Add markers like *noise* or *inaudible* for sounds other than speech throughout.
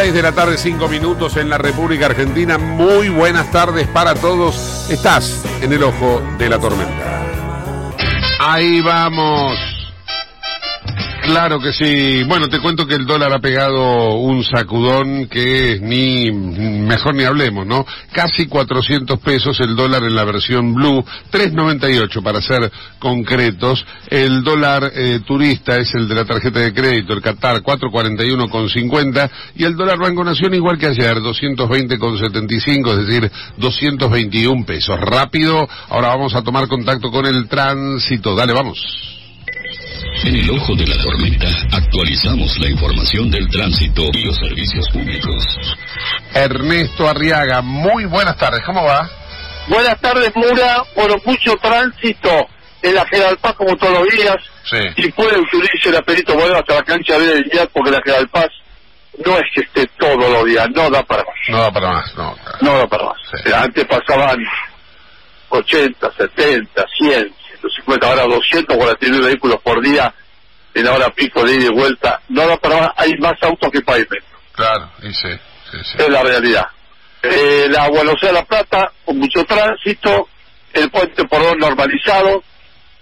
6 de la tarde, 5 minutos en la República Argentina. Muy buenas tardes para todos. Estás en el ojo de la tormenta. Ahí vamos. Claro que sí. Bueno, te cuento que el dólar ha pegado un sacudón que ni mejor ni hablemos, ¿no? Casi 400 pesos el dólar en la versión blue, 3.98 para ser concretos. El dólar eh, turista es el de la tarjeta de crédito, el Qatar 441,50 y el dólar Banco Nación igual que ayer, 220,75, es decir, 221 pesos. Rápido, ahora vamos a tomar contacto con el tránsito. Dale, vamos. En el ojo de la tormenta actualizamos la información del tránsito y los servicios públicos. Ernesto Arriaga, muy buenas tardes, ¿cómo va? Buenas tardes, Mura. Bueno, mucho tránsito en la General Paz como todos los días. Sí. Si puede, utilice la perito vuelva hasta la cancha del día porque la General Paz no es que esté todos los días, no da para más. No da para más, no. No da para más. Sí. O sea, antes pasaban 80, 70, 100, 150, ahora 249 vehículos por día en la hora pico de ida y vuelta. No da para más, hay más autos que pavimento. Claro, y sí, sí, sí. es la realidad. Eh, la Buenos Aires La Plata, con mucho tránsito, el puente por normalizado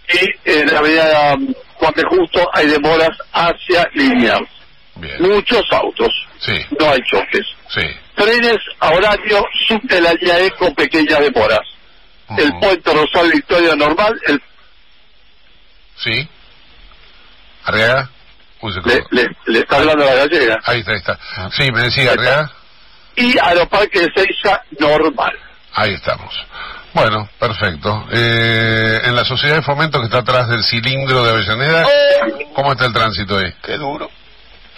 y en la avenida Juan de Justo hay demoras hacia. Bien, Muchos autos, sí, no hay choques. sí. Trenes a horario subte la línea E con pequeñas demoras. El puente Rosal Victoria normal, el, ¿Sí? ¿Arriaga? Uy, se le, le- le está hablando la gallega. Ahí está, ahí está. Sí, me decía, Arriaga. Y Aeroparque de Seiza normal. Ahí estamos. Bueno, perfecto. Eh, en la sociedad de fomento que está atrás del cilindro de Avellaneda, ¿cómo está el tránsito ahí? Qué duro.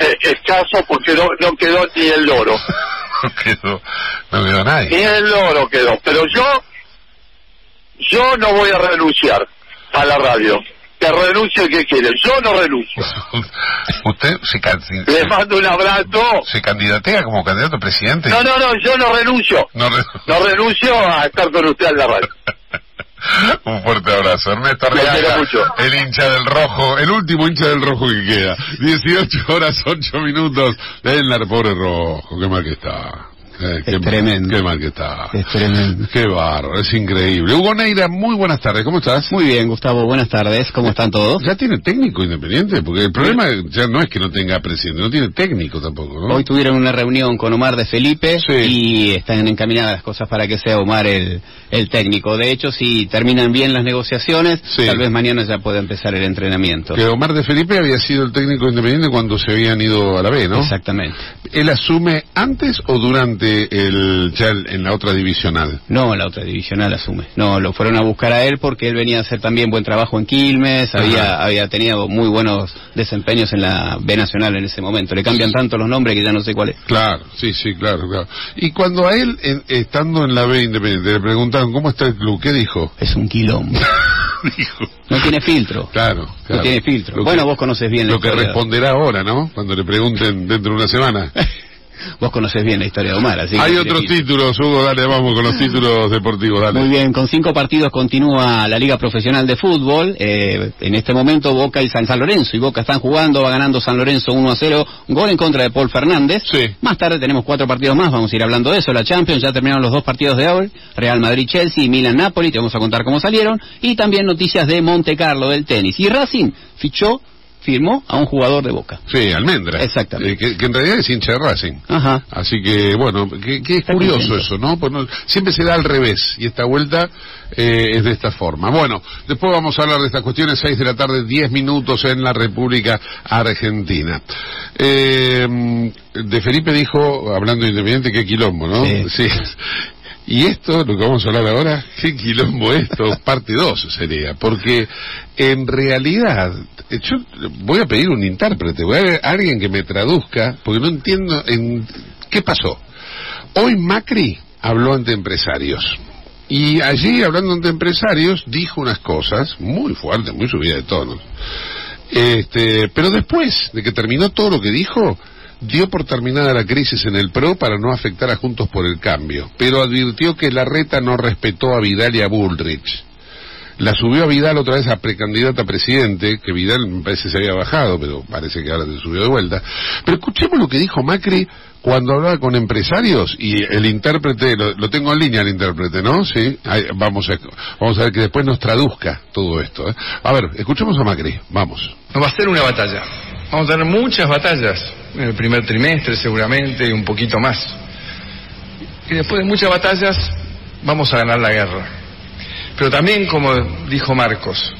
Eh, escaso porque no, no quedó ni el loro. *laughs* No quedó, no quedó Ni nadie. el loro quedó. Pero yo, yo no voy a renunciar a la radio. Que renuncie el que quiere. Yo no renuncio. *laughs* ¿Usted se, can- Le mando un abrazo. se candidatea como candidato a presidente? No, no, no, yo no renuncio. No re- No renuncio a estar con usted en la radio. *laughs* Un fuerte abrazo. Ernesto Arriaga, el hincha del rojo, el último hincha del rojo que queda. 18 horas 8 minutos en la pobre rojo. Qué mal que está. Eh, qué Es mal- tremendo. Qué mal que está. Es tremendo. Qué bárbaro, es increíble. Hugo Neira, muy buenas tardes. ¿Cómo estás? Muy bien, Gustavo, buenas tardes. ¿Cómo están todos? ¿Ya tiene técnico independiente? Porque el problema ya no es que no tenga presidente, no tiene técnico tampoco, ¿no? Hoy tuvieron una reunión con Omar de Felipe Sí. y están encaminadas las cosas para que sea Omar el, el técnico. De hecho, si terminan bien las negociaciones, Sí. tal vez mañana ya pueda empezar el entrenamiento. Que Omar de Felipe había sido el técnico independiente cuando se habían ido a la B, ¿no? Exactamente. ¿Él asume antes o durante el ya en la otra divisional? No, la otra divisional asume. No, lo fueron a buscar a él porque él venía a hacer también buen trabajo en Quilmes, Ajá. había, había tenido muy buenos desempeños en la B Nacional en ese momento. Le cambian tanto los nombres que ya no sé cuál es. Claro, sí, sí, claro, claro. Y cuando a él, en- estando en la B Independiente, le preguntaron cómo está el club, ¿qué dijo? Es un quilombo. *laughs* dijo. No tiene filtro. Claro, claro. No tiene filtro. Bueno, vos conoces bien Lo que responderá ahora, ¿no? Cuando le pregunten dentro de una semana. *laughs* Vos conoces bien la historia de Omar, así Hay otros títulos, Hugo, dale, vamos con los títulos deportivos, dale. Muy bien, con cinco partidos continúa la Liga Profesional de Fútbol. Eh, en este momento Boca y San, San Lorenzo. Y Boca están jugando, va ganando San Lorenzo 1 a 0. Gol en contra de Paul Fernández. Sí. Más tarde tenemos cuatro partidos más, vamos a ir hablando de eso. La Champions, ya terminaron los dos partidos de hoy. Real Madrid-Chelsea y Milan-Napoli, te vamos a contar cómo salieron. Y también noticias de Monte Carlo del tenis. Y Racing fichó, firmó a un jugador de Boca. Sí, Almendra. Exactamente. Eh, que, que en realidad es hincha de Racing. Ajá. Así que, bueno, que, que es Está curioso contento. eso, ¿no? Pues no- Siempre se da al revés y esta vuelta eh, es de esta forma. Bueno, después vamos a hablar de estas cuestiones, 6 de la tarde, 10 minutos en la República Argentina. Eh, de Felipe dijo, hablando de Independiente, qué quilombo, ¿no? Sí. Y esto, lo que vamos a hablar ahora, *laughs* qué quilombo esto, parte 2 sería, porque en realidad, yo voy a pedir un intérprete, voy a ver a alguien que me traduzca, porque no entiendo en qué pasó. Hoy Macri habló ante empresarios. Y allí, hablando ante empresarios, dijo unas cosas muy fuertes, muy subidas de tono. Este, pero después de que terminó todo lo que dijo, dio por terminada la crisis en el PRO para no afectar a Juntos por el Cambio, pero advirtió que la reta no respetó a Vidal y a Bullrich. La subió a Vidal otra vez a precandidata a presidente, que Vidal me parece se había bajado, pero parece que ahora se subió de vuelta. Pero escuchemos lo que dijo Macri cuando hablaba con empresarios y el intérprete, lo, lo tengo en línea el intérprete, ¿no? Sí, vamos, a, vamos a ver que después nos traduzca todo esto. ¿eh? A ver, escuchemos a Macri, vamos. No va a ser una batalla. Vamos a tener muchas batallas en el primer trimestre seguramente y un poquito más. Y después de muchas batallas vamos a ganar la guerra. Pero también, como dijo Marcos,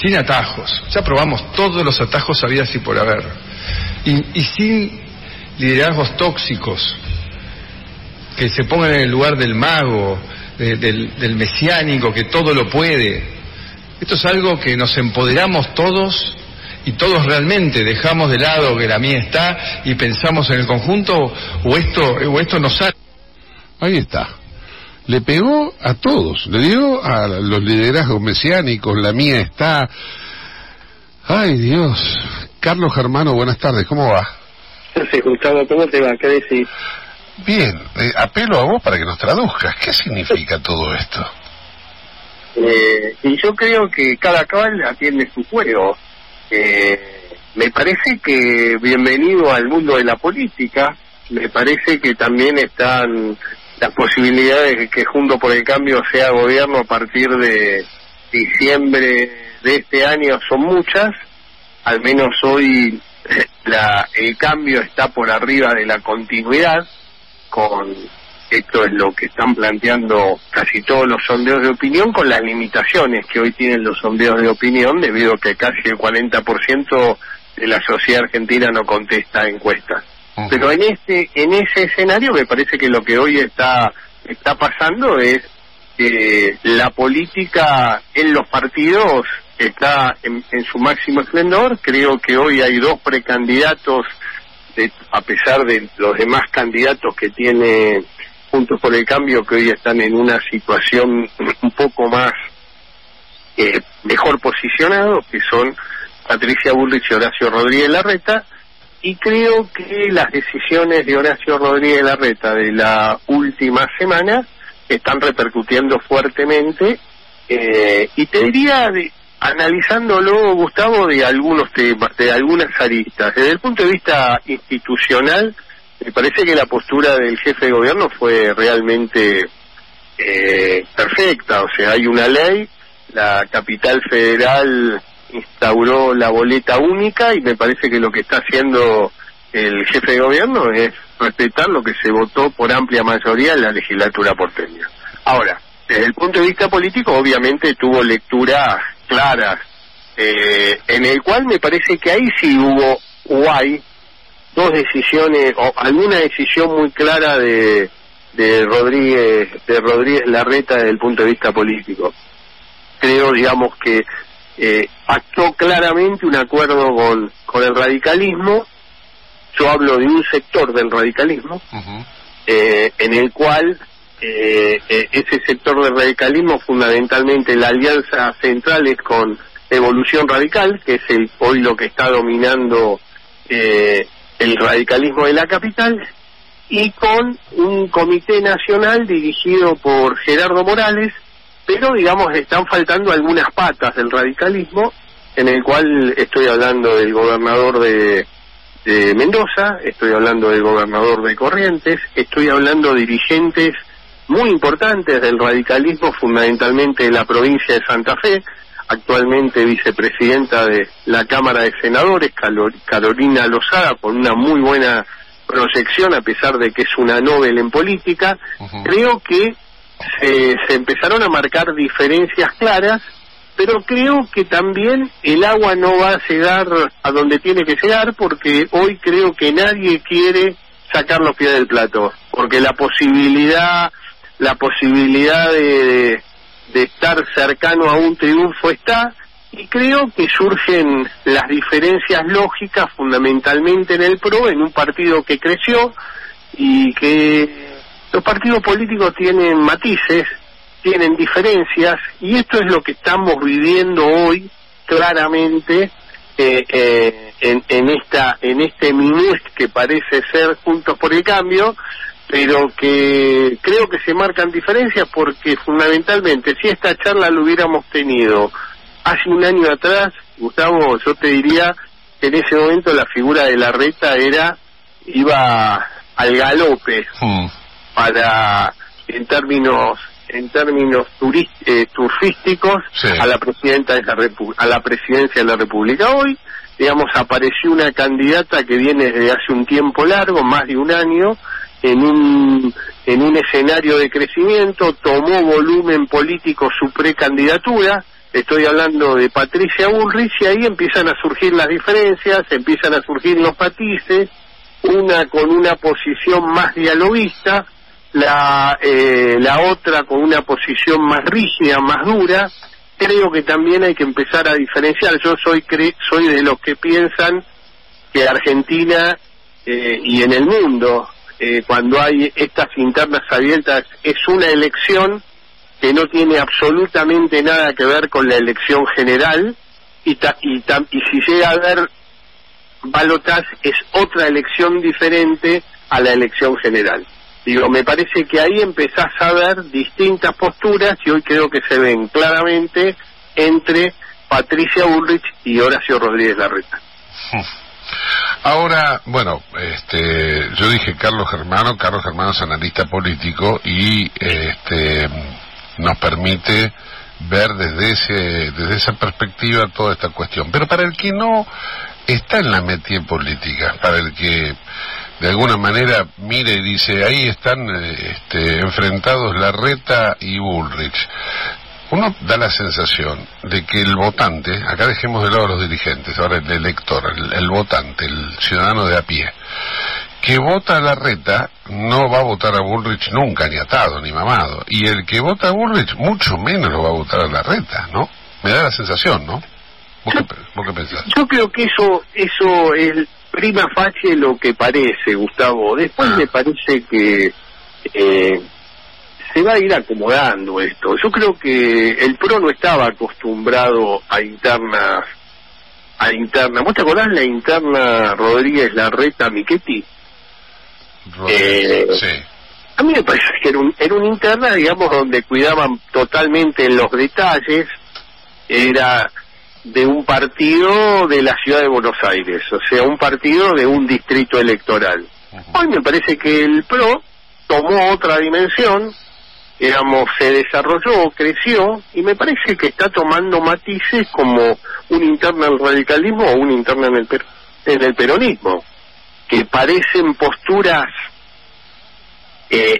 sin atajos. Ya probamos todos los atajos habidas y por haber. Y, sin liderazgos tóxicos que se pongan en el lugar del mago, de- del, del mesiánico que todo lo puede. Esto es algo que nos empoderamos todos y todos realmente dejamos de lado que la mía está y pensamos en el conjunto o esto, o esto nos sale. Ahí está. Le pegó a todos, le dio a los liderazgos mesiánicos, la mía está. Ay Dios. Carlos Germano, buenas tardes, ¿cómo va? Sí, Gustavo, ¿cómo te va? ¿Qué decís? Bien, eh, apelo a vos para que nos traduzcas. ¿Qué significa todo esto? Eh, y yo creo que cada cual atiende su juego. Eh, me parece que bienvenido al mundo de la política. Me parece que también están las posibilidades de que Junto por el Cambio sea gobierno a partir de diciembre de este año son muchas. Al menos hoy la, el cambio está por arriba de la continuidad con esto es lo que están planteando casi todos los sondeos de opinión con las limitaciones que hoy tienen los sondeos de opinión debido a que casi el 40% de la sociedad argentina no contesta encuestas. Pero en este en ese escenario me parece que lo que hoy está está pasando es que la política en los partidos está en, en su máximo esplendor. Creo que hoy hay dos precandidatos, de- a pesar de los demás candidatos que tiene Juntos por el Cambio, que hoy están en una situación *laughs* un poco más eh, mejor posicionados, que son Patricia Bullrich y Horacio Rodríguez Larreta. Y creo que las decisiones de Horacio Rodríguez Larreta de la última semana están repercutiendo fuertemente. eh, y te diría, de- analizándolo, Gustavo, de algunos temas, de algunas aristas. Desde el punto de vista institucional, me parece que la postura del jefe de gobierno fue realmente eh, perfecta. O sea, hay una ley, la capital federal instauró la boleta única y me parece que lo que está haciendo el jefe de gobierno es respetar lo que se votó por amplia mayoría en la legislatura porteña. Ahora, desde el punto de vista político, obviamente tuvo lecturas claras, eh, en el cual me parece que ahí sí hubo o hay dos decisiones o alguna decisión muy clara de de Rodríguez de Rodríguez Larreta desde el punto de vista político. Creo digamos que eh, pactó claramente un acuerdo con con el radicalismo. Yo hablo de un sector del radicalismo eh, en el cual eh, eh, ese sector del radicalismo, fundamentalmente la alianza central es con Evolución Radical, que es el, hoy lo que está dominando eh, el radicalismo de la capital, y con un comité nacional dirigido por Gerardo Morales, pero digamos están faltando algunas patas del radicalismo, en el cual estoy hablando del gobernador de, de Mendoza, estoy hablando del gobernador de Corrientes, estoy hablando de dirigentes muy importantes del radicalismo, fundamentalmente de la provincia de Santa Fe, actualmente vicepresidenta de la Cámara de Senadores, Carolina Lozada, con una muy buena proyección, a pesar de que es una Nobel en política. Creo que se, se empezaron a marcar diferencias claras, pero creo que también el agua no va a llegar a donde tiene que llegar, porque hoy creo que nadie quiere sacar los pies del plato, porque la posibilidad, la posibilidad de, de estar cercano a un triunfo está, y creo que surgen las diferencias lógicas fundamentalmente en el PRO, en un partido que creció y que los partidos políticos tienen matices, tienen diferencias, y esto es lo que estamos viviendo hoy claramente eh, eh, en, en esta en este minus que parece ser Juntos por el Cambio, pero que creo que se marcan diferencias porque fundamentalmente si esta charla lo hubiéramos tenido hace un año atrás, Gustavo, yo te diría que en ese momento la figura de la reta era iba al galope Mm. para en términos en términos turis- eh, turfísticos Sí. a la presidenta de la Repu- a la presidencia de la República hoy digamos apareció una candidata que viene desde hace un tiempo largo más de un año en un en un escenario de crecimiento tomó volumen político su precandidatura estoy hablando de Patricia Bullrich y ahí empiezan a surgir las diferencias empiezan a surgir los matices una con una posición más dialoguista, la, eh, la otra con una posición más rígida, más dura. Creo que también hay que empezar a diferenciar. Yo soy cre soy de los que piensan que Argentina eh, y en el mundo, eh, cuando hay estas internas abiertas, es una elección que no tiene absolutamente nada que ver con la elección general y, ta- y, tam- y si llega a haber balotaje es otra elección diferente a la elección general. Digo, me parece que ahí empezás a ver distintas posturas y hoy creo que se ven claramente entre Patricia Bullrich y Horacio Rodríguez Larreta. Ahora, bueno, este, yo dije Carlos Germano, Carlos Germano es analista político y este, nos permite ver desde ese, desde esa perspectiva toda esta cuestión. Pero para el que no está en la metía política, para el que de alguna manera mire y dice ahí están este, enfrentados Larreta y Bullrich. Uno da la sensación de que el votante, acá dejemos de lado a los dirigentes, ahora el elector, el, el votante, el ciudadano de a pie, que vota a Larreta no va a votar a Bullrich nunca, ni atado, ni mamado. Y el que vota a Bullrich mucho menos lo va a votar a Larreta, ¿no? Me da la sensación, ¿no? ¿Vos qué, pe- vos qué pensás? Yo creo que eso eso es prima facie lo que parece, Gustavo. Después Ah. me parece que eh, se va a ir acomodando esto. Yo creo que el PRO no estaba acostumbrado a internas a interna. ¿Vos te acordás la interna Rodríguez Larreta Miquetti? Eh, sí. A mí me parece que era, un, era una interna, digamos, donde cuidaban totalmente los detalles. Era de un partido de la ciudad de Buenos Aires, o sea, un partido de un distrito electoral. Hoy me parece que el PRO tomó otra dimensión, digamos, se desarrolló, creció, y me parece que está tomando matices como un interna en radicalismo o un interna en el, per- en el peronismo, que parecen posturas eh,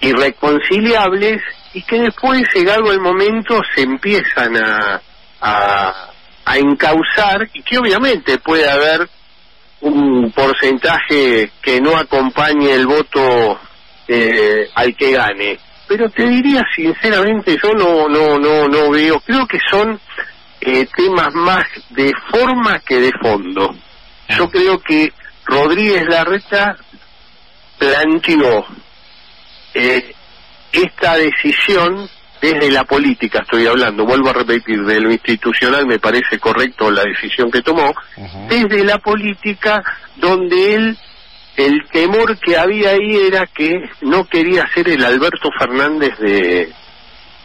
irreconciliables y que después, llegado el momento, se empiezan a, a, a encauzar y que obviamente puede haber un porcentaje que no acompañe el voto eh, al que gane. Pero te diría sinceramente, yo no, no, no, no veo, creo que son eh, temas más de forma que de fondo. Yo creo que Rodríguez Larreta planteó eh, esta decisión desde la política estoy hablando, vuelvo a repetir, de lo institucional me parece correcto la decisión que tomó, desde la política donde él, el temor que había ahí era que no quería ser el Alberto Fernández de,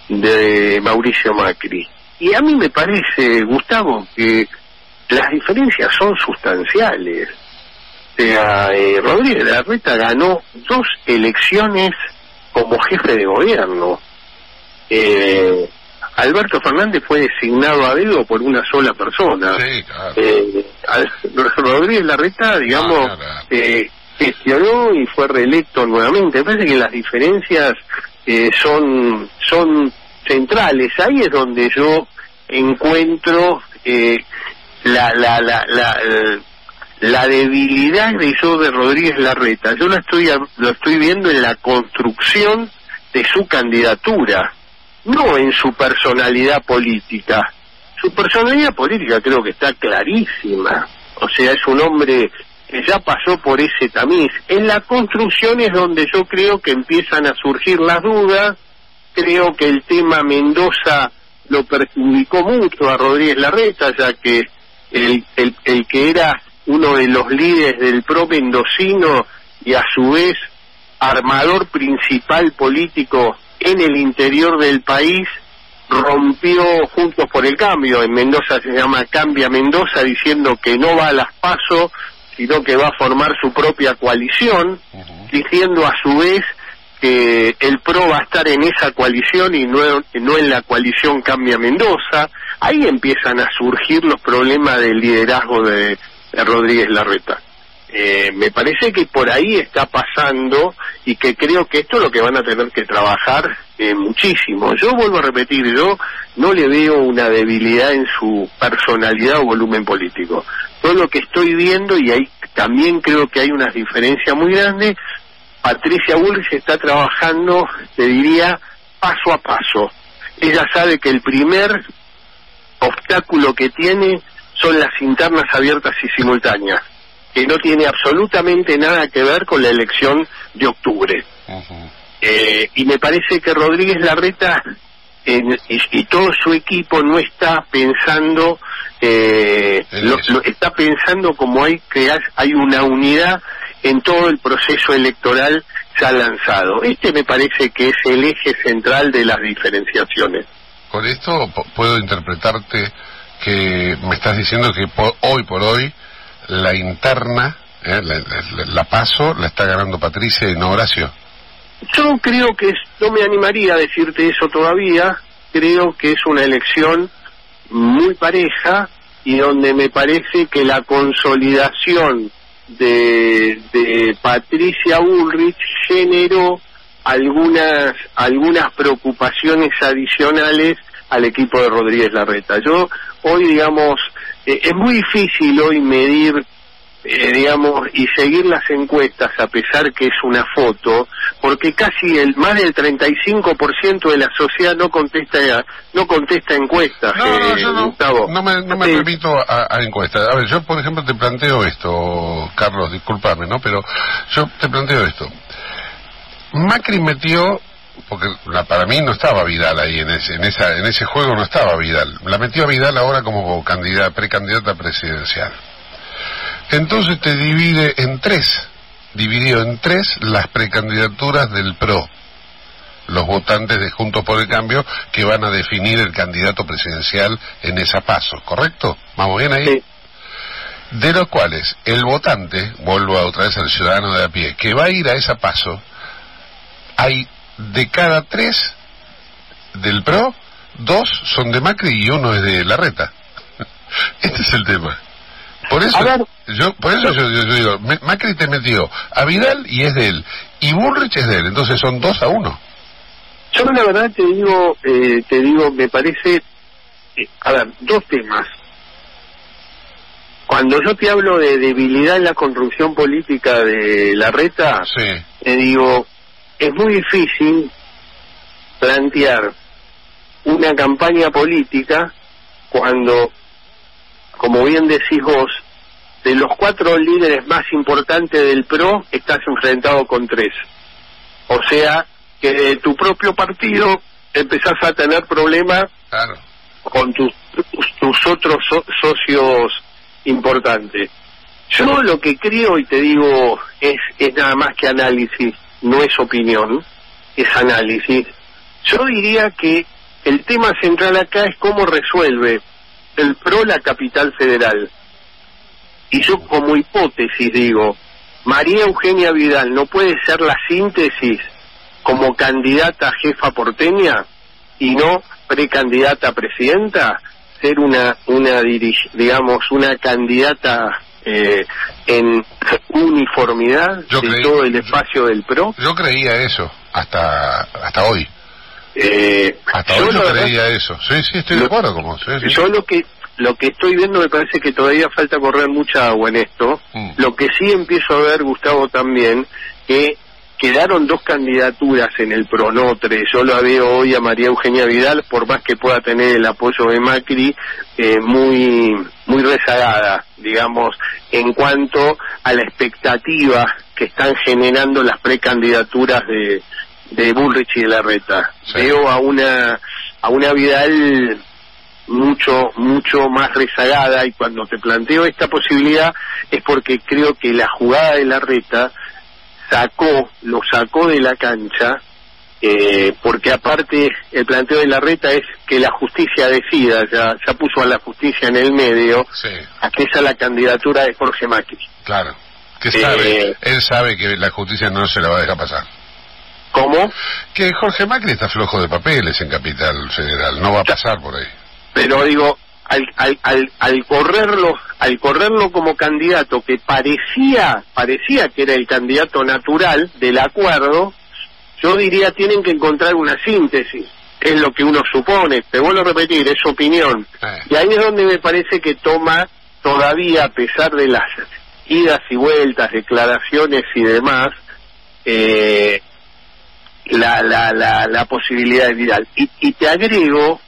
de Mauricio Macri. Y a mí me parece, Gustavo, que las diferencias son sustanciales. O sea, eh, Rodríguez Larreta ganó dos elecciones como jefe de gobierno. Eh, Alberto Fernández fue designado a dedo por una sola persona. Sí, claro. Eh, Rodríguez Larreta, digamos, Ah, claro. eh, gestionó y fue reelecto nuevamente. Me parece que las diferencias eh, son, son centrales. Ahí es donde yo encuentro eh, la, la, la, la, eh, la debilidad de yo de Rodríguez Larreta. Yo la estoy, lo estoy viendo en la construcción de su candidatura, no en su personalidad política. Su personalidad política creo que está clarísima. O sea, es un hombre que ya pasó por ese tamiz. En la construcción es donde yo creo que empiezan a surgir las dudas. Creo que el tema Mendoza lo perjudicó mucho a Rodríguez Larreta, ya que el, el, el que era uno de los líderes del PRO mendocino y a su vez armador principal político en el interior del país, rompió Juntos por el Cambio, en Mendoza se llama Cambia Mendoza, diciendo que no va a las PASO, sino que va a formar su propia coalición, diciendo a su vez que el PRO va a estar en esa coalición y no, no en la coalición Cambia Mendoza. Ahí empiezan a surgir los problemas del liderazgo de, de Rodríguez Larreta. Eh, me parece que por ahí está pasando y que creo que esto es lo que van a tener que trabajar eh, muchísimo. Yo vuelvo a repetir, yo no le veo una debilidad en su personalidad o volumen político. Todo lo que estoy viendo, y ahí también creo que hay unas diferencias muy grandes, Patricia Bullrich está trabajando, te diría, paso a paso. Ella sabe que el primer obstáculo que tiene son las internas abiertas y simultáneas, que no tiene absolutamente nada que ver con la elección de octubre. Eh, y me parece que Rodríguez Larreta en- y, y todo su equipo no está pensando, eh, lo- está pensando como hay que hay- una unidad en todo el proceso electoral ya lanzado. Este me parece que es el eje central de las diferenciaciones. Con esto puedo interpretarte que me estás diciendo que hoy por hoy la interna, eh, la, la- la paso, la está ganando Patricia y no Horacio. Yo creo que es- no me animaría a decirte eso todavía. Creo que es una elección muy pareja y donde me parece que la consolidación de, de Patricia Ulrich generó algunas algunas preocupaciones adicionales al equipo de Rodríguez Larreta. Yo hoy, digamos, eh, es muy difícil hoy medir eh, digamos, y seguir las encuestas a pesar que es una foto, porque casi el más del 35% de la sociedad no contesta no contesta encuestas, No, no, eh, yo no, Gustavo. no me, no me remito a, a encuestas. A ver, yo por ejemplo te planteo esto, Carlos, discúlpame, ¿no? Pero yo te planteo esto. Macri metió, porque la- para mí no estaba Vidal ahí en ese, en esa, en ese juego no estaba Vidal. La metió a Vidal ahora como candidata, precandidata presidencial. Entonces te divide en tres, dividió en tres las precandidaturas del PRO los votantes de Juntos por el Cambio que van a definir el candidato presidencial en esa paso, ¿correcto? ¿Vamos bien ahí? Sí. De los cuales el votante, vuelvo a otra vez al ciudadano de a pie, que va a ir a esa paso, hay de cada tres del PRO, dos son de Macri y uno es de Larreta. *laughs* Este es el tema. Por eso, ver. yo, por eso yo, yo- yo digo, Macri te metió a Vidal y es de él, y Bullrich es de él, entonces son dos a uno. Yo la verdad te digo, eh, te digo, me parece, eh, a ver, dos temas. Cuando yo te hablo de debilidad en la construcción política de la reta, Sí. te digo, es muy difícil plantear una campaña política cuando, como bien decís vos, de los cuatro líderes más importantes del PRO, estás enfrentado con tres. O sea, que de tu propio partido empezás a tener problemas Claro. con tus, tus, otros so- socios importantes. Yo lo que creo y te digo es, es nada más que análisis, no es opinión, es análisis. Yo diría que el tema central acá es cómo resuelve el PRO la capital federal. Y yo como hipótesis digo, María Eugenia Vidal no puede ser la síntesis como candidata a jefa porteña y no precandidata a presidenta, ser una, una digamos, una candidata eh, en uniformidad Yo de creí- todo el espacio del PRO. Yo creía eso hasta hasta hoy. Eh, Hasta yo hoy yo verdad- creía eso. Sí, sí, estoy de acuerdo con vos. sí, sí. Yo lo que lo que estoy viendo me parece que todavía falta correr mucha agua en esto. Mm. Lo que sí empiezo a ver, Gustavo, también, que quedaron dos candidaturas en el Pronotre. Yo la veo hoy a María Eugenia Vidal, por más que pueda tener el apoyo de Macri, eh, muy, muy rezagada, digamos, en cuanto a la expectativa que están generando las precandidaturas de, de Bullrich y de Larreta. Sí. Veo a una, a una Vidal mucho mucho más rezagada y cuando te planteo esta posibilidad es porque creo que la jugada de la reta sacó lo sacó de la cancha eh, porque aparte el planteo de la reta es que la justicia decida ya ya puso a la justicia en el medio Sí, a que esa es la candidatura de Jorge Macri claro. Que Eh, sabe, él sabe que la justicia no se la va a dejar pasar. ¿cómo? Que Jorge Macri está flojo de papeles en Capital Federal, no va a pasar por ahí. Pero digo al, al, al, al correrlo al correrlo como candidato que parecía parecía que era el candidato natural del acuerdo yo diría tienen que encontrar una síntesis es lo que uno supone. Te vuelvo a repetir es opinión. Eh, y ahí es donde me parece que toma todavía a pesar de las idas y vueltas declaraciones y demás eh, la, la, la, la posibilidad de Vidal y, y te agrego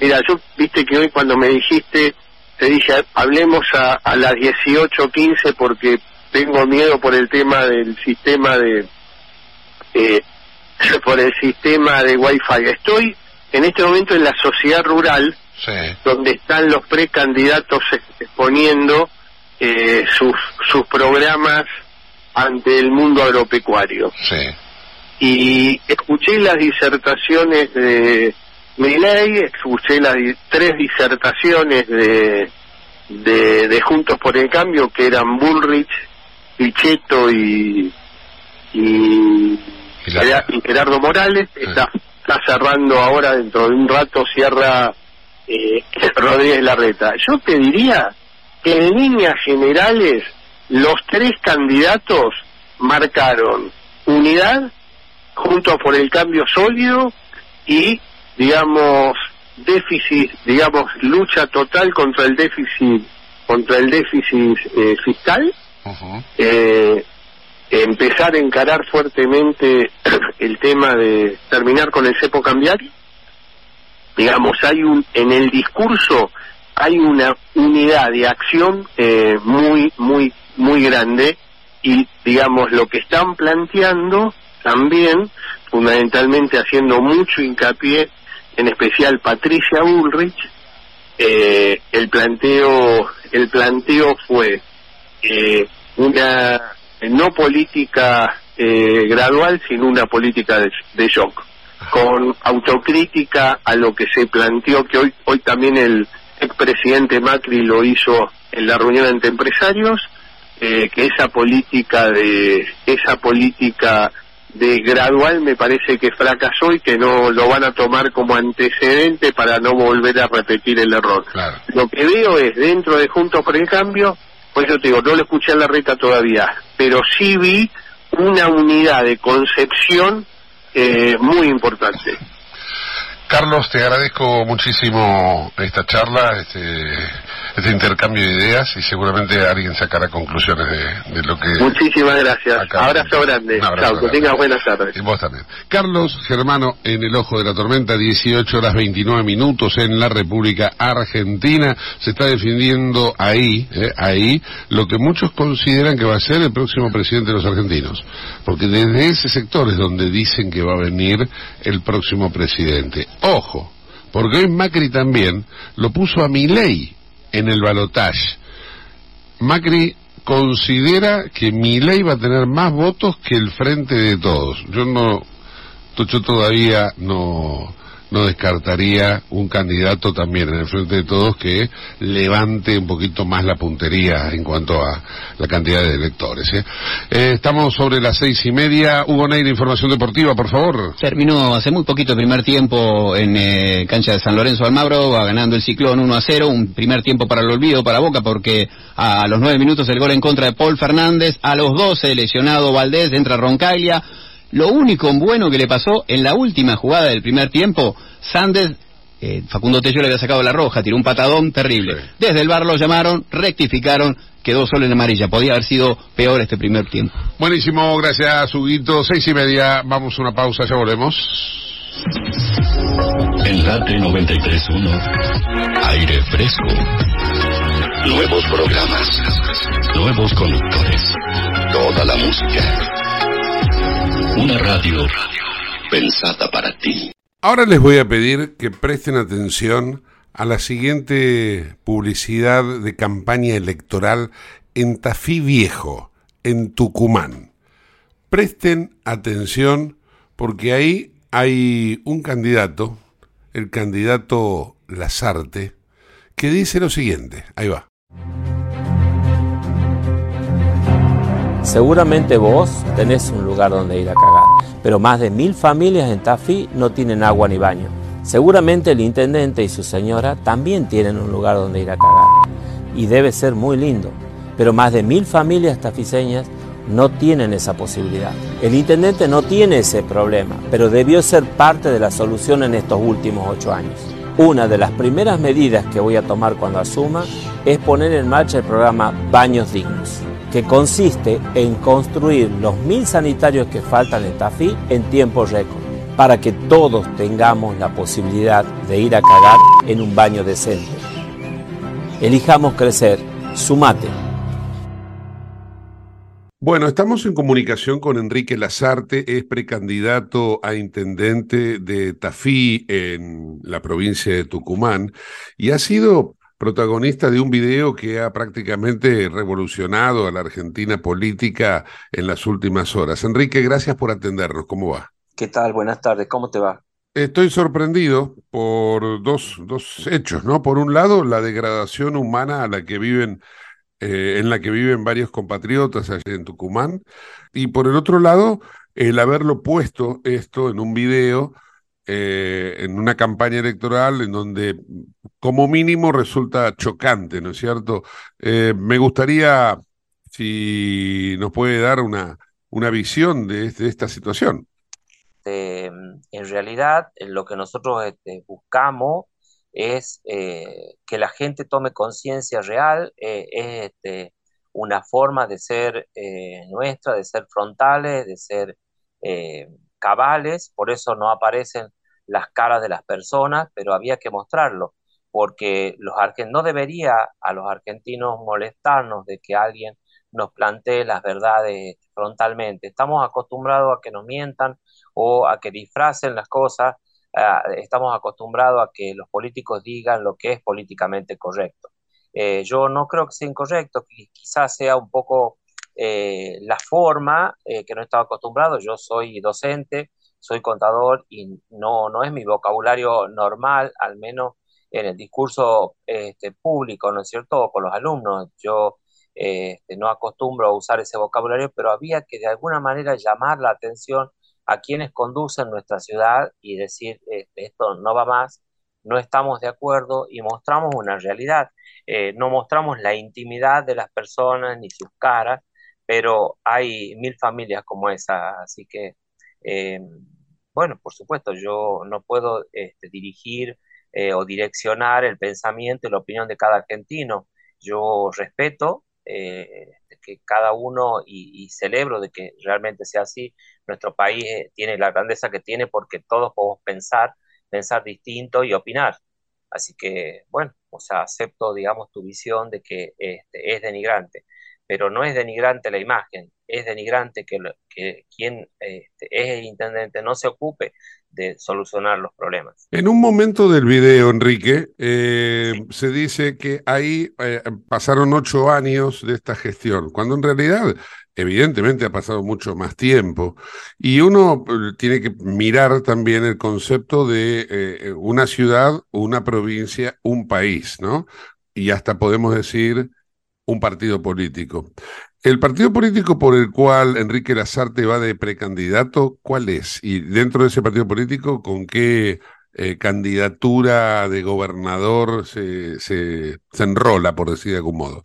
Mira, yo viste que hoy cuando me dijiste, te dije, hablemos a, a las 18.15 porque tengo miedo por el tema del sistema de, eh, *laughs* por el sistema de Wi-Fi. Estoy en este momento en la sociedad rural sí, donde están los precandidatos exponiendo eh, sus, sus programas ante el mundo agropecuario sí. y escuché las disertaciones de Milei, escuché las di- tres disertaciones de, de, de Juntos por el Cambio, que eran Bullrich, Pichetto y, y, Gerardo Morales. Está, está cerrando ahora, dentro de un rato cierra eh, *laughs* Rodríguez Larreta. Yo te diría que en líneas generales los tres candidatos marcaron unidad, junto por el cambio sólido y, digamos, déficit, digamos, lucha total contra el déficit, contra el déficit eh, fiscal, eh, empezar a encarar fuertemente *clears throat* el tema de terminar con el cepo cambiario. Digamos, hay un, en el discurso hay una unidad de acción eh, muy, muy, muy grande y, digamos, lo que están planteando también, fundamentalmente haciendo mucho hincapié, en especial Patricia Bullrich, eh, el planteo, el planteo fue eh, una no política eh, gradual, sino una política de, shock, con autocrítica a lo que se planteó, que hoy, hoy también el expresidente Macri lo hizo en la reunión ante empresarios, eh, que esa política de esa política de gradual me parece que fracasó y que no lo van a tomar como antecedente para no volver a repetir el error. Claro. Lo que veo es dentro de Juntos por el Cambio, pues yo te digo, no lo escuché en la reta todavía, pero sí vi una unidad de concepción eh, muy importante. Carlos, te agradezco muchísimo esta charla. Este, este intercambio de ideas y seguramente alguien sacará conclusiones de, de lo que... Muchísimas gracias. Abrazo grande. Un abrazo grande. tengas buenas tardes. Y vos también. Carlos Germano en el ojo de la tormenta, 18 horas 29 minutos en la República Argentina. Se está defendiendo ahí, eh, ahí, lo que muchos consideran que va a ser el próximo presidente de los argentinos. Porque desde ese sector es donde dicen que va a venir el próximo presidente. Ojo, porque hoy Macri también lo puso a Milei en el balotaje. Macri considera que Milei va a tener más votos que el frente de todos. Yo no, yo todavía no, no descartaría un candidato también en el frente de todos que levante un poquito más la puntería en cuanto a la cantidad de electores. ¿eh? Eh, estamos sobre las seis y media. Hugo Neira, información deportiva, por favor. Terminó hace muy poquito el primer tiempo en eh, cancha de San Lorenzo Almagro, va ganando el ciclón 1 a 0, un primer tiempo para el olvido para Boca porque a, los nueve minutos el gol en contra de Paul Fernández, a los 12 lesionado Valdés, entra Roncaglia. Lo único bueno que le pasó en la última jugada del primer tiempo, Sández, eh, Facundo Tello le había sacado la roja, tiró un patadón terrible. Sí. Desde el bar lo llamaron, rectificaron, quedó solo en amarilla. Podía haber sido peor este primer tiempo. Buenísimo, gracias, Huguito. Seis y media, vamos a una pausa, ya volvemos. En Late 93.1, aire fresco. Nuevos programas, nuevos conductores, toda la música. Una radio pensada para ti. Ahora les voy a pedir que presten atención a la siguiente publicidad de campaña electoral en Tafí Viejo, en Tucumán. Presten atención porque ahí hay un candidato, el candidato Lazarte, que dice lo siguiente. Ahí va. Seguramente vos tenés un lugar donde ir a cagar, pero más de mil familias en Tafí no tienen agua ni baño. Seguramente el intendente y su señora también tienen un lugar donde ir a cagar. Y debe ser muy lindo, pero más de mil familias tafiseñas no tienen esa posibilidad. El intendente no tiene ese problema, pero debió ser parte de la solución en estos últimos ocho años. Una de las primeras medidas que voy a tomar cuando asuma es poner en marcha el programa Baños Dignos, que consiste en construir los mil sanitarios que faltan en Tafí en tiempo récord, para que todos tengamos la posibilidad de ir a cagar en un baño decente. Elijamos crecer, sumate. Bueno, estamos en comunicación con Enrique Lazarte, es precandidato a intendente de Tafí en la provincia de Tucumán y ha sido protagonista de un video que ha prácticamente revolucionado a la Argentina política en las últimas horas. Enrique, gracias por atendernos. ¿Cómo va? ¿Qué tal? Buenas tardes, ¿cómo te va? Estoy sorprendido por dos, dos hechos, ¿no? Por un lado, la degradación humana a la que viven eh, en la que viven varios compatriotas allí en Tucumán, y por el otro lado, el haberlo puesto esto en un video, eh, en una campaña electoral en donde como mínimo resulta chocante, ¿no es cierto? Eh, me gustaría si nos puede dar una, una visión de, de esta situación. Este, en realidad, eh, lo que nosotros este, buscamos es eh, que la gente tome conciencia real, eh, es este, una forma de ser eh, nuestra, de ser frontales, de ser eh, cabales, por eso no aparecen las caras de las personas, pero había que mostrarlo, porque los no debería a los argentinos molestarnos de que alguien nos plantee las verdades frontalmente. Estamos acostumbrados a que nos mientan o a que disfracen las cosas, ah, estamos acostumbrados a que los políticos digan lo que es políticamente correcto. Eh, yo no creo que sea incorrecto, qui- quizás sea un poco eh, la forma eh, que no estaba acostumbrado. Yo soy docente, soy contador y no, no es mi vocabulario normal, al menos en el discurso este, público, ¿no es cierto? Con los alumnos. Yo este, no acostumbro a usar ese vocabulario, pero había que de alguna manera llamar la atención a quienes conducen nuestra ciudad y decir, este, esto no va más, no estamos de acuerdo y mostramos una realidad. Eh, no mostramos la intimidad de las personas ni sus caras, pero hay mil familias como esa, así que, eh, bueno, por supuesto, yo no puedo este, dirigir eh, o direccionar el pensamiento y la opinión de cada argentino. Yo respeto eh, que cada uno y, y, celebro de que realmente sea así. Nuestro país eh, tiene la grandeza que tiene porque todos podemos pensar, pensar distinto y opinar. Así que, bueno, o sea, acepto, digamos, tu visión de que este, es denigrante, pero no es denigrante la imagen, es denigrante que, que quien este, es el intendente no se ocupe de solucionar los problemas. En un momento del video, Enrique, eh, sí. se dice que ahí eh, pasaron ocho años de esta gestión, cuando en realidad evidentemente ha pasado mucho más tiempo y uno eh, tiene que mirar también el concepto de eh, una ciudad, una provincia, un país, ¿no? Y hasta podemos decir un partido político. El partido político por el cual Enrique Lazarte va de precandidato, ¿cuál es? Y dentro de ese partido político, ¿con qué eh, candidatura de gobernador se, se, se, enrola, por decir de algún modo?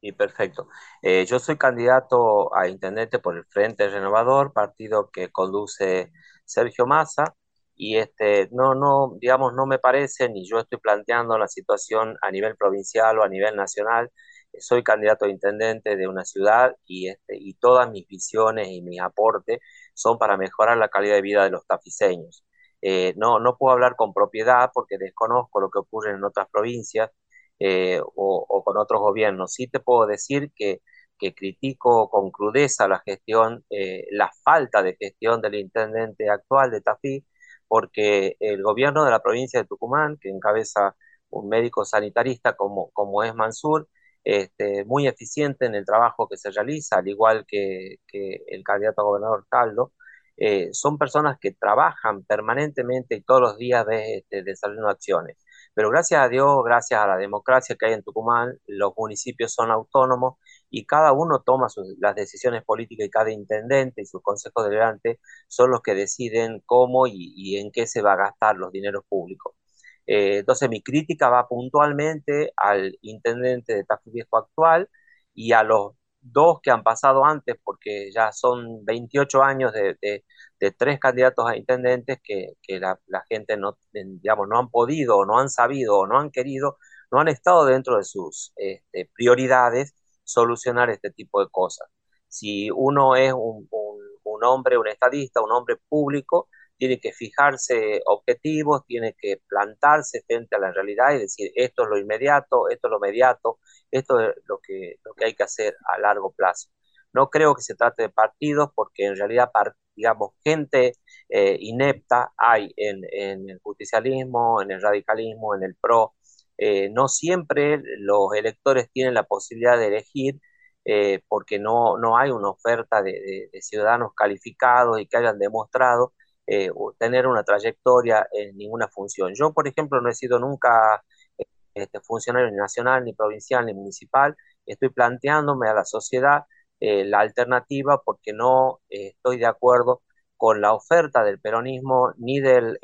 Sí, perfecto. Eh, yo soy candidato a intendente por el Frente Renovador, partido que conduce Sergio Massa, y este, no, no, digamos, no me parece, ni yo estoy planteando la situación a nivel provincial o a nivel nacional, soy candidato a intendente de una ciudad y, este, y todas mis visiones y mis aportes son para mejorar la calidad de vida de los tafiseños. Eh, no, no puedo hablar con propiedad porque desconozco lo que ocurre en otras provincias eh, o, con otros gobiernos. Sí te puedo decir que, que critico con crudeza la gestión, eh, la falta de gestión del intendente actual de Tafí, porque el gobierno de la provincia de Tucumán, que encabeza un médico sanitarista como, como es Mansur, este, muy eficiente en el trabajo que se realiza, al igual que, el candidato a gobernador Caldo. Eh, son personas que trabajan permanentemente y todos los días de, este, desarrollando acciones. Pero gracias a Dios, gracias a la democracia que hay en Tucumán, los municipios son autónomos y cada uno toma las decisiones políticas y cada intendente y sus consejos deliberantes son los que deciden cómo y, y en qué se va a gastar los dineros públicos. Eh, entonces mi crítica va puntualmente al intendente de Tafí Viejo actual y a los dos que han pasado antes, porque ya son 28 años de, tres candidatos a intendentes que, la, gente no, digamos, no han podido, no han sabido, no han querido, no han estado dentro de sus este, prioridades solucionar este tipo de cosas. Si uno es un hombre, un estadista, un hombre público, tiene que fijarse objetivos, tiene que plantarse frente a la realidad y decir esto es lo inmediato, esto es lo inmediato, esto es lo que, lo que hay que hacer a largo plazo. No creo que se trate de partidos porque en realidad, digamos, gente eh, inepta hay en, en, el justicialismo, en el radicalismo, en el PRO. Eh, no siempre los electores tienen la posibilidad de elegir eh, porque no, no hay una oferta de ciudadanos calificados y que hayan demostrado eh, tener una trayectoria en ninguna función. Yo, por ejemplo, no he sido nunca este, funcionario ni nacional, ni provincial, ni municipal. Estoy planteándome a la sociedad eh, la alternativa porque no eh, estoy de acuerdo con la oferta del peronismo, ni del,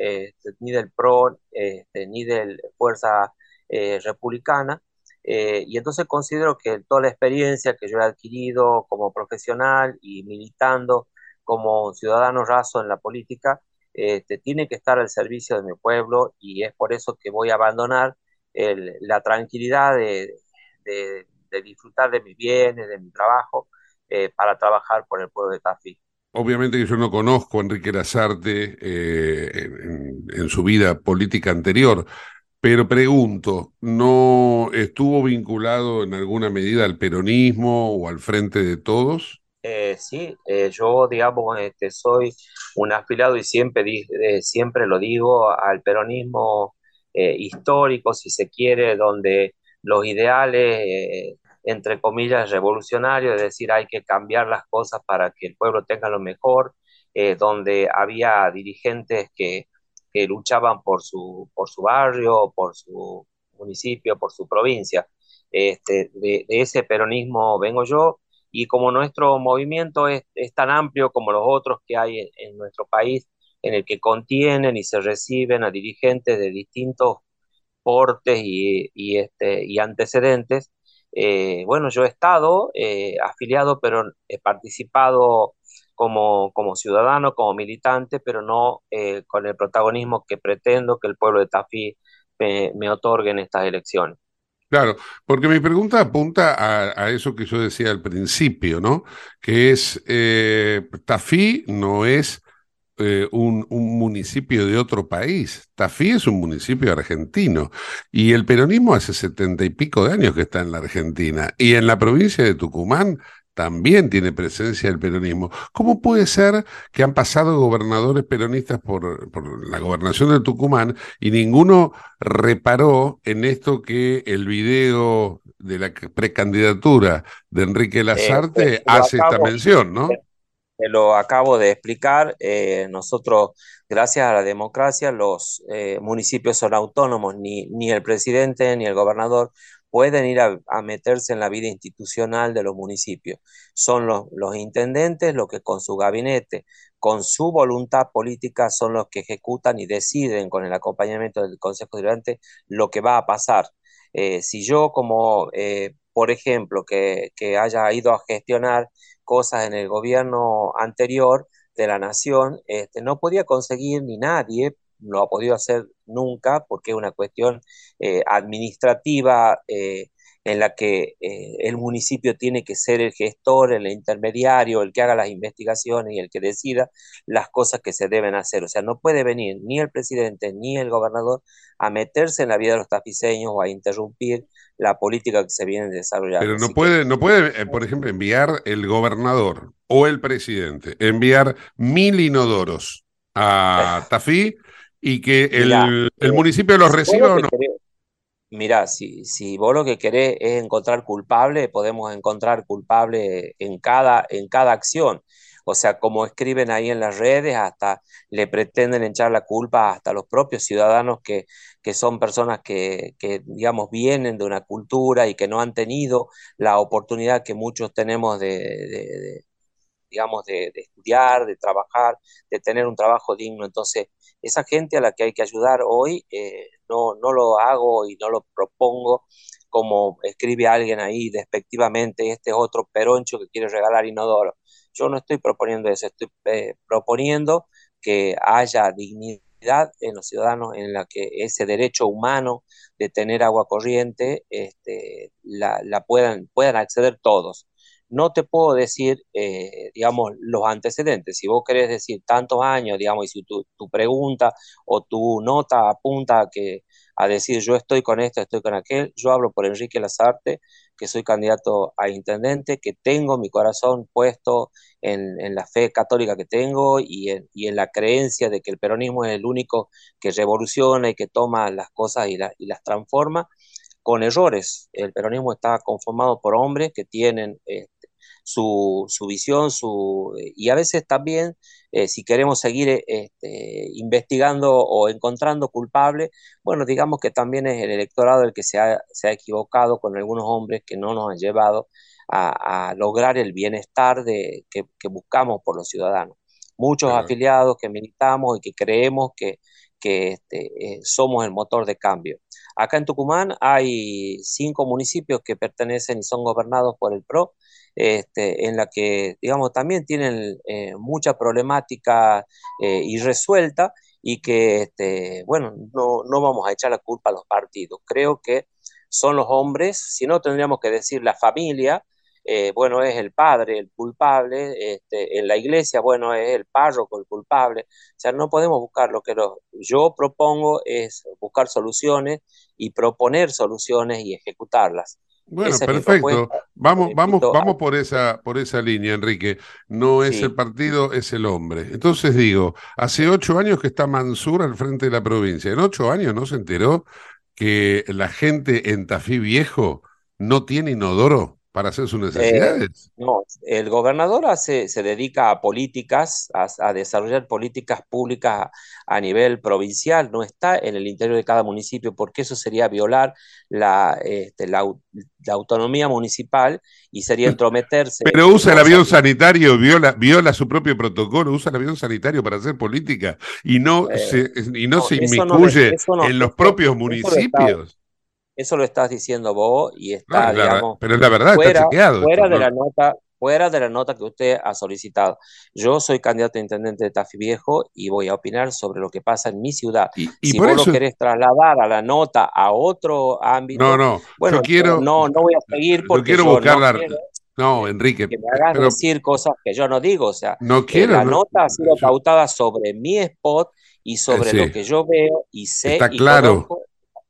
ni del PRO, este, ni de Fuerza eh, Republicana. y entonces considero que toda la experiencia que yo he adquirido como profesional y militando como ciudadano raso en la política, este, tiene que estar al servicio de mi pueblo y es por eso que voy a abandonar el, la tranquilidad de, de, de, disfrutar de mis bienes, de mi trabajo, eh, para trabajar por el pueblo de Tafí. Obviamente que yo no conozco a Enrique Lazarte eh, en, en su vida política anterior, pero pregunto, ¿no estuvo vinculado en alguna medida al peronismo o al frente de todos? Eh, sí, eh, yo, digamos, este, soy un afiliado y siempre, eh, siempre lo digo al peronismo eh, histórico, si se quiere, donde los ideales, eh, entre comillas, revolucionarios, es decir, hay que cambiar las cosas para que el pueblo tenga lo mejor, eh, donde había dirigentes que, que luchaban por su, por su barrio, por su municipio, por su provincia. Este, de, de ese peronismo vengo yo y como nuestro movimiento es, es, tan amplio como los otros que hay en, en, nuestro país, en el que contienen y se reciben a dirigentes de distintos portes y, este, antecedentes, eh, bueno, yo he estado eh, afiliado, pero he participado como, ciudadano, como militante, pero no eh, con el protagonismo que pretendo que el pueblo de Tafí me, me otorguen estas elecciones. Claro, porque mi pregunta apunta a, eso que yo decía al principio, ¿no? Que es, eh, Tafí no es eh, un, un municipio de otro país, Tafí es un municipio argentino. Y el peronismo hace setenta y pico de años que está en la Argentina. Y en la provincia de Tucumán también tiene presencia el peronismo. ¿Cómo puede ser que han pasado gobernadores peronistas por, por, la gobernación de Tucumán y ninguno reparó en esto que el video de la precandidatura de Enrique Lazarte Eh, hace acabo- esta mención, ¿no? Te lo acabo de explicar. eh, nosotros, gracias a la democracia, los eh, municipios son autónomos. Ni, ni el presidente ni el gobernador pueden ir a, meterse en la vida institucional de los municipios. Son los, los intendentes los que con su gabinete, con su voluntad política, son los que ejecutan y deciden con el acompañamiento del Consejo Deliberante lo que va a pasar. Eh, si yo como, eh, por ejemplo, que, que haya ido a gestionar cosas en el gobierno anterior de la nación, este, no podía conseguir ni nadie, no ha podido hacer nunca, porque es una cuestión eh, administrativa eh, en la que eh, el municipio tiene que ser el gestor, el intermediario, el que haga las investigaciones y el que decida las cosas que se deben hacer. O sea, no puede venir ni el presidente ni el gobernador a meterse en la vida de los tapiceños o a interrumpir la política que se viene desarrollando. Pero no Así que- puede, no puede, por ejemplo, enviar el gobernador o el presidente, enviar mil inodoros a *laughs* Tafí y que el, Mirá, el eh, municipio los reciba o no. querés- Mirá, si, si vos lo que querés es encontrar culpable, podemos encontrar culpable en cada, en cada acción. O sea, como escriben ahí en las redes, hasta le pretenden echar la culpa hasta los propios ciudadanos que, que son personas que, que, digamos, vienen de una cultura y que no han tenido la oportunidad que muchos tenemos de, digamos, de, de estudiar, de trabajar, de tener un trabajo digno. Entonces, esa gente a la que hay que ayudar hoy, eh, no, no lo hago y no lo propongo como escribe alguien ahí despectivamente, este es otro peroncho que quiere regalar inodoro. Yo no estoy proponiendo eso, estoy eh, proponiendo que haya dignidad en los ciudadanos, en la que ese derecho humano de tener agua corriente este, la, la puedan, puedan acceder todos. No te puedo decir, eh, digamos, los antecedentes. Si vos querés decir tantos años, digamos, y si tu, tu pregunta o tu nota apunta a, que, a decir yo estoy con esto, estoy con aquel, yo hablo por Enrique Lazarte, que soy candidato a intendente, que tengo mi corazón puesto en, en la fe católica que tengo y en, y en, la creencia de que el peronismo es el único que revoluciona y que toma las cosas y, la, y las transforma con errores. El peronismo está conformado por hombres que tienen este, su, su, visión su, y a veces también, eh, si queremos seguir este, investigando o encontrando culpables, bueno, digamos que también es el electorado el que se ha, se ha equivocado con algunos hombres que no nos han llevado a, a lograr el bienestar de, que, que, buscamos por los ciudadanos. Muchos claro. afiliados que militamos y que creemos que, que este, eh, somos el motor de cambio. Acá en Tucumán hay cinco municipios que pertenecen y son gobernados por el PRO, este, en la que, digamos, también tienen eh, mucha problemática eh, irresuelta y que, este, bueno, no, no vamos a echar la culpa a los partidos. Creo que son los hombres, si no tendríamos que decir la familia, eh, bueno, es el padre el culpable, este, en la iglesia, bueno, es el párroco el culpable. O sea, no podemos buscar lo que lo, yo propongo es buscar soluciones y proponer soluciones y ejecutarlas. Bueno, esa perfecto. Vamos, vamos, vamos por esa, por esa línea, Enrique. No es sí. el partido, es el hombre. Entonces digo, hace ocho años que está Mansur al frente de la provincia. En ocho años no se enteró que la gente en Tafí Viejo no tiene inodoro para hacer sus necesidades. Eh, no, el gobernador hace, se dedica a políticas, a, a, desarrollar políticas públicas a, a, nivel provincial, no está en el interior de cada municipio, porque eso sería violar la, este, la, la autonomía municipal y sería *laughs* entrometerse. Pero usa el avión sanitario, viola, viola su propio protocolo, usa el avión sanitario para hacer política y no, eh, se, y no, no se inmiscuye no, no, en los propios municipios. Eso lo estás diciendo vos y está, no, la, digamos, pero es la verdad, fuera, está chequeado. Fuera esto, de la nota, fuera de la nota que usted ha solicitado. Yo soy candidato a intendente de Tafí Viejo y voy a opinar sobre lo que pasa en mi ciudad. Y, y Si por vos eso. lo querés trasladar a la nota a otro ámbito, No, no. bueno, yo quiero. no, no voy a seguir porque quiero yo buscar no quiero No, Enrique. que me hagas Pero decir cosas que yo no digo. O sea, no quiero. la no- nota ha sido yo- pautada sobre mi spot y sobre sí. lo que yo veo y sé Está y claro. conozco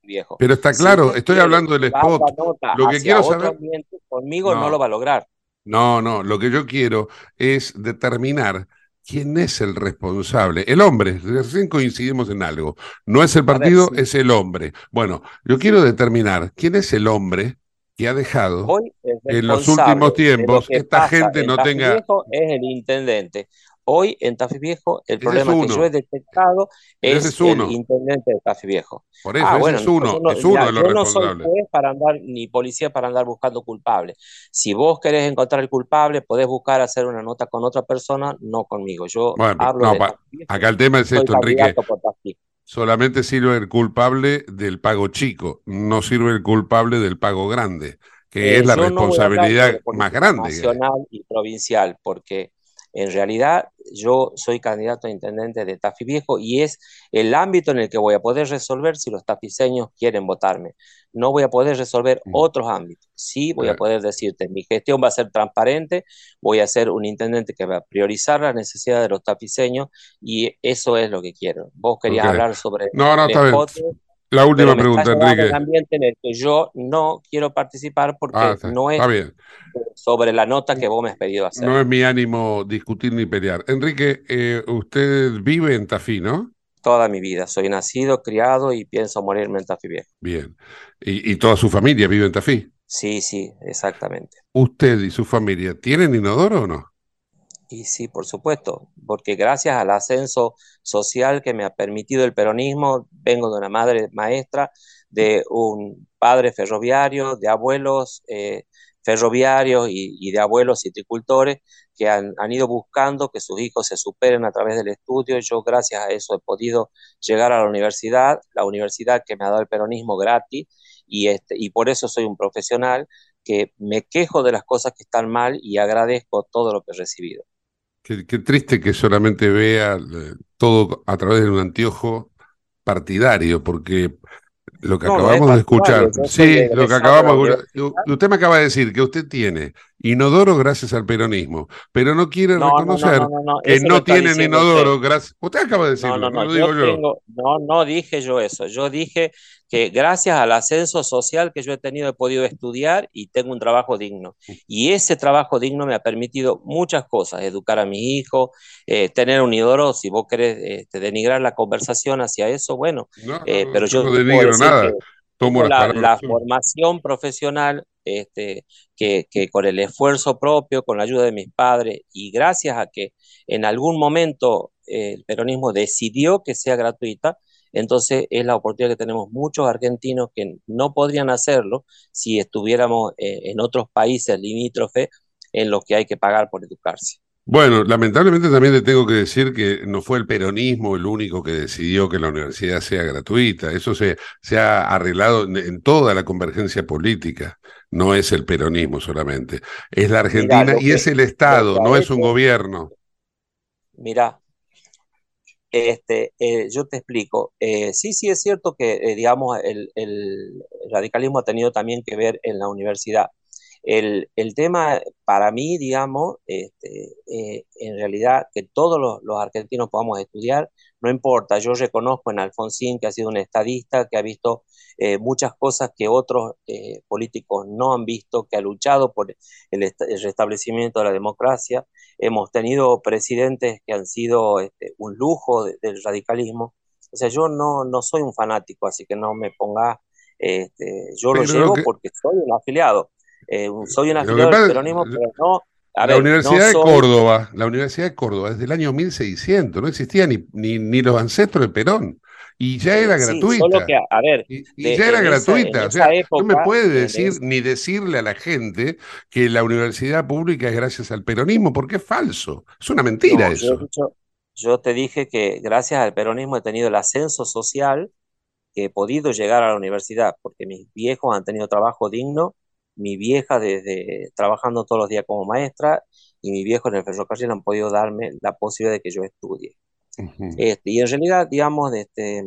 viejo. Pero está claro, estoy hablando del spot. Lo que quiero saber. ambiente, conmigo no. No. lo va a lograr. No, no, lo que yo quiero es determinar quién es el responsable. El hombre, recién coincidimos en algo. No es el ver, partido, sí. es el hombre. Bueno, yo quiero determinar quién es el hombre que ha dejado en los últimos de lo tiempos que esta gente en no tenga. Viejo es el intendente. Hoy en Tafí Viejo el Ese es problema que yo he detectado es el intendente de Tafí Viejo. Por eso, Ah, ese bueno, es no, uno, yo no, es uno mira, de los yo no soy responsables. juez para andar, ni policía para andar buscando culpables. Si vos querés encontrar el culpable, podés buscar hacer una nota con otra persona, no conmigo. Yo Bueno, hablo no, de pa- Viejo, acá el tema es esto, Enrique. Solamente sirve el culpable del pago chico, no sirve el culpable del pago grande, que Eh, es la yo no voy a hablar responsabilidad más grande. nacional y provincial, porque en realidad yo soy candidato a intendente de Tafí Viejo y es el ámbito en el que voy a poder resolver si los tafiseños quieren votarme. No voy a poder resolver otros ámbitos. Sí voy a poder decirte, mi gestión va a ser transparente, voy a ser un intendente que va a priorizar las necesidades de los tafiseños y eso es lo que quiero. Vos querías Ok. hablar sobre No, no, el está bien. La última pregunta, Enrique. ambiente en el que yo no quiero participar porque Ah, está, no es bien. sobre la nota que vos me has pedido hacer. No es mi ánimo discutir ni pelear. Enrique, eh, usted vive en Tafí, ¿no? Toda mi vida. Soy nacido, criado y pienso morirme en Tafí Viejo. Bien. Y, y toda su familia vive en Tafí. Sí, sí, exactamente. ¿Usted y su familia tienen inodoro o no? Y sí, por supuesto, porque gracias al ascenso social que me ha permitido el peronismo, vengo de una madre maestra, de un padre ferroviario, de abuelos eh, ferroviarios y, de abuelos citricultores que han, han ido buscando que sus hijos se superen a través del estudio. Yo gracias a eso he podido llegar a la universidad, la universidad que me ha dado el peronismo gratis, y, este, y por eso soy un profesional que me quejo de las cosas que están mal y agradezco todo lo que he recibido. Qué, qué triste que solamente vea eh, todo a través de un anteojo partidario, porque lo que No, no es acabamos de escuchar, sí, lo que acabamos de escuchar, usted me acaba de decir que usted tiene inodoro gracias al peronismo, pero no quiere No, no, no, reconocer no, no, no, que no tienen inodoro usted. gracias. Usted acaba de decirlo, no, no no, lo digo yo yo. tengo, no, no dije yo eso, yo dije que gracias al ascenso social que yo he tenido he podido estudiar y tengo un trabajo digno. Y ese trabajo digno me ha permitido muchas cosas, educar a mis hijos, eh, tener un inodoro, si vos querés este, denigrar la conversación hacia eso, bueno, No, eh, pero yo no denigro nada, tomo la, la formación profesional, este, que, que con el esfuerzo propio, con la ayuda de mis padres y gracias a que en algún momento eh, el peronismo decidió que sea gratuita, entonces es la oportunidad que tenemos muchos argentinos que no podrían hacerlo si estuviéramos eh, en otros países limítrofes en los que hay que pagar por educarse. Bueno, lamentablemente también le tengo que decir que no fue el peronismo el único que decidió que la universidad sea gratuita. Eso se, se ha arreglado en, en toda la convergencia política. No es el peronismo solamente. Es la Argentina y que- es el Estado, no es un gobierno. Mira, este, eh, yo te explico. Eh, sí, sí es cierto que, eh, digamos, el, el radicalismo ha tenido también que ver en la universidad. El, el tema para mí, digamos, este, eh, en realidad que todos los, los argentinos podamos estudiar, no importa. Yo reconozco en Alfonsín que ha sido un estadista, que ha visto eh, muchas cosas que otros eh, políticos no han visto, que ha luchado por el, el restablecimiento de la democracia. Hemos tenido presidentes que han sido este, un lujo de- del radicalismo. O sea, yo no, no soy un fanático, así que no me ponga, este, yo lo Pero lo llevo que- porque soy un afiliado. Eh, soy un afiliado del peronismo, pero no, a La ver, Universidad no de soy- Córdoba, la Universidad de Córdoba, desde el año 1600, no existía ni, ni, ni los ancestros de Perón. Y ya era Sí, gratuita. solo que, a ver, Y, ya era esa- gratuita, o sea, no me puede decir ni decirle a la gente que la universidad pública es gracias al peronismo, porque es falso, es una mentira No, yo, eso. dicho- yo te dije que gracias al peronismo he tenido el ascenso social que he podido llegar a la universidad, porque mis viejos han tenido trabajo digno mi vieja desde trabajando todos los días como maestra y mi viejo en el ferrocarril han podido darme la posibilidad de que yo estudie. Este, y en realidad, digamos, este,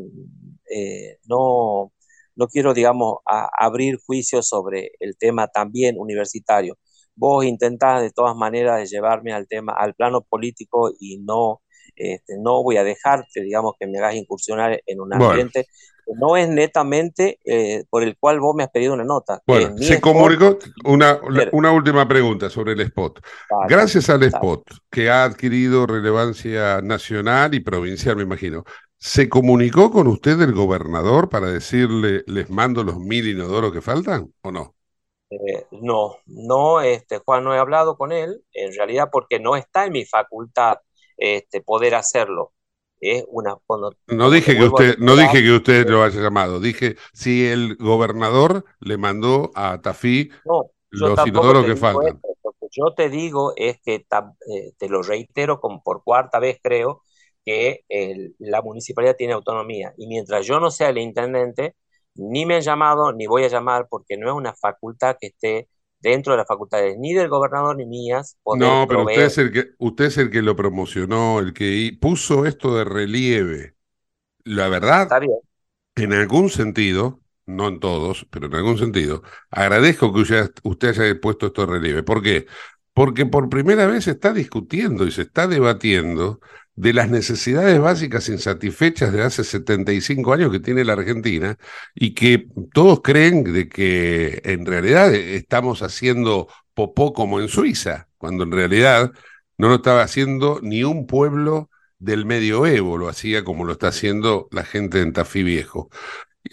eh, no, no quiero, digamos, a- abrir juicios sobre el tema también universitario. Vos intentás de todas maneras de llevarme al tema, al plano político y no, este, no voy a dejarte, digamos, que me hagas incursionar en un ambiente no es netamente eh, por el cual vos me has pedido una nota. Bueno, se spot. comunicó una, última pregunta sobre el spot. Gracias al spot, que ha adquirido relevancia nacional y provincial, me imagino, ¿se comunicó con usted el gobernador para decirle, les mando los mil inodoros que faltan o no? Eh, no, no, este, Juan, no he hablado con él, en realidad porque no está en mi facultad este, poder hacerlo. Es una, cuando, No dije que usted, no dije que usted lo haya llamado, dije si el gobernador le mandó a Tafí no, los inodoros que faltan. esto. Lo que yo te digo es que, eh, te lo reitero como por cuarta vez creo, que el- la municipalidad tiene autonomía. Y mientras yo no sea el intendente, ni me han llamado, ni voy a llamar, porque no es una facultad que esté dentro de las facultades ni del gobernador ni mías poder No, pero usted es el que, usted es el que lo promocionó, el que puso esto de relieve. La verdad, Está bien. en algún sentido, no en todos, pero en algún sentido, agradezco que usted, usted haya puesto esto de relieve. ¿Por qué? Porque por primera vez se está discutiendo y se está debatiendo de las necesidades básicas insatisfechas de hace 75 años que tiene la Argentina y que todos creen de que en realidad estamos haciendo popó como en Suiza, cuando en realidad no lo estaba haciendo ni un pueblo del medioevo, lo hacía como lo está haciendo la gente en Tafí Viejo.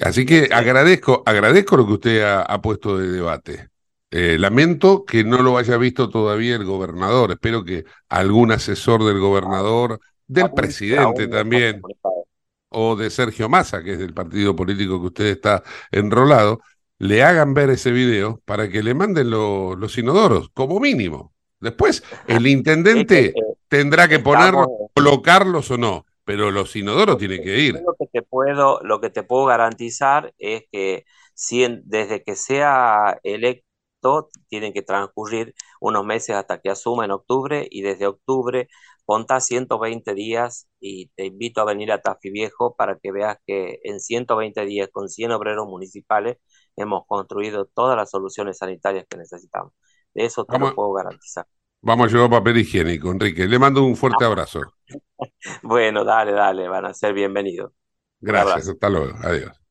Así que agradezco, agradezco lo que usted ha, ha puesto de debate. Eh, lamento que no lo haya visto todavía el gobernador. Espero que algún asesor del gobernador, del presidente también, o de Sergio Massa, que es del partido político que usted está enrolado, le hagan ver ese video para que le manden lo- los inodoros, como mínimo. Después, el intendente eh, tendrá que ponerlos, estamos, colocarlos o no, pero los inodoros tienen que ir. Lo que te puedo, lo que te puedo garantizar es que si en- desde que sea electo tienen que transcurrir unos meses hasta que asuma en octubre y desde octubre contá 120 días y te invito a venir a Tafí Viejo para que veas que en 120 días con 100 obreros municipales hemos construido todas las soluciones sanitarias que necesitamos. De eso te Vamos, lo puedo garantizar. vamos a llevar papel higiénico, Enrique. Le mando un fuerte abrazo. *laughs* Bueno, dale, dale, van a ser bienvenidos. Gracias, hasta luego. Adiós.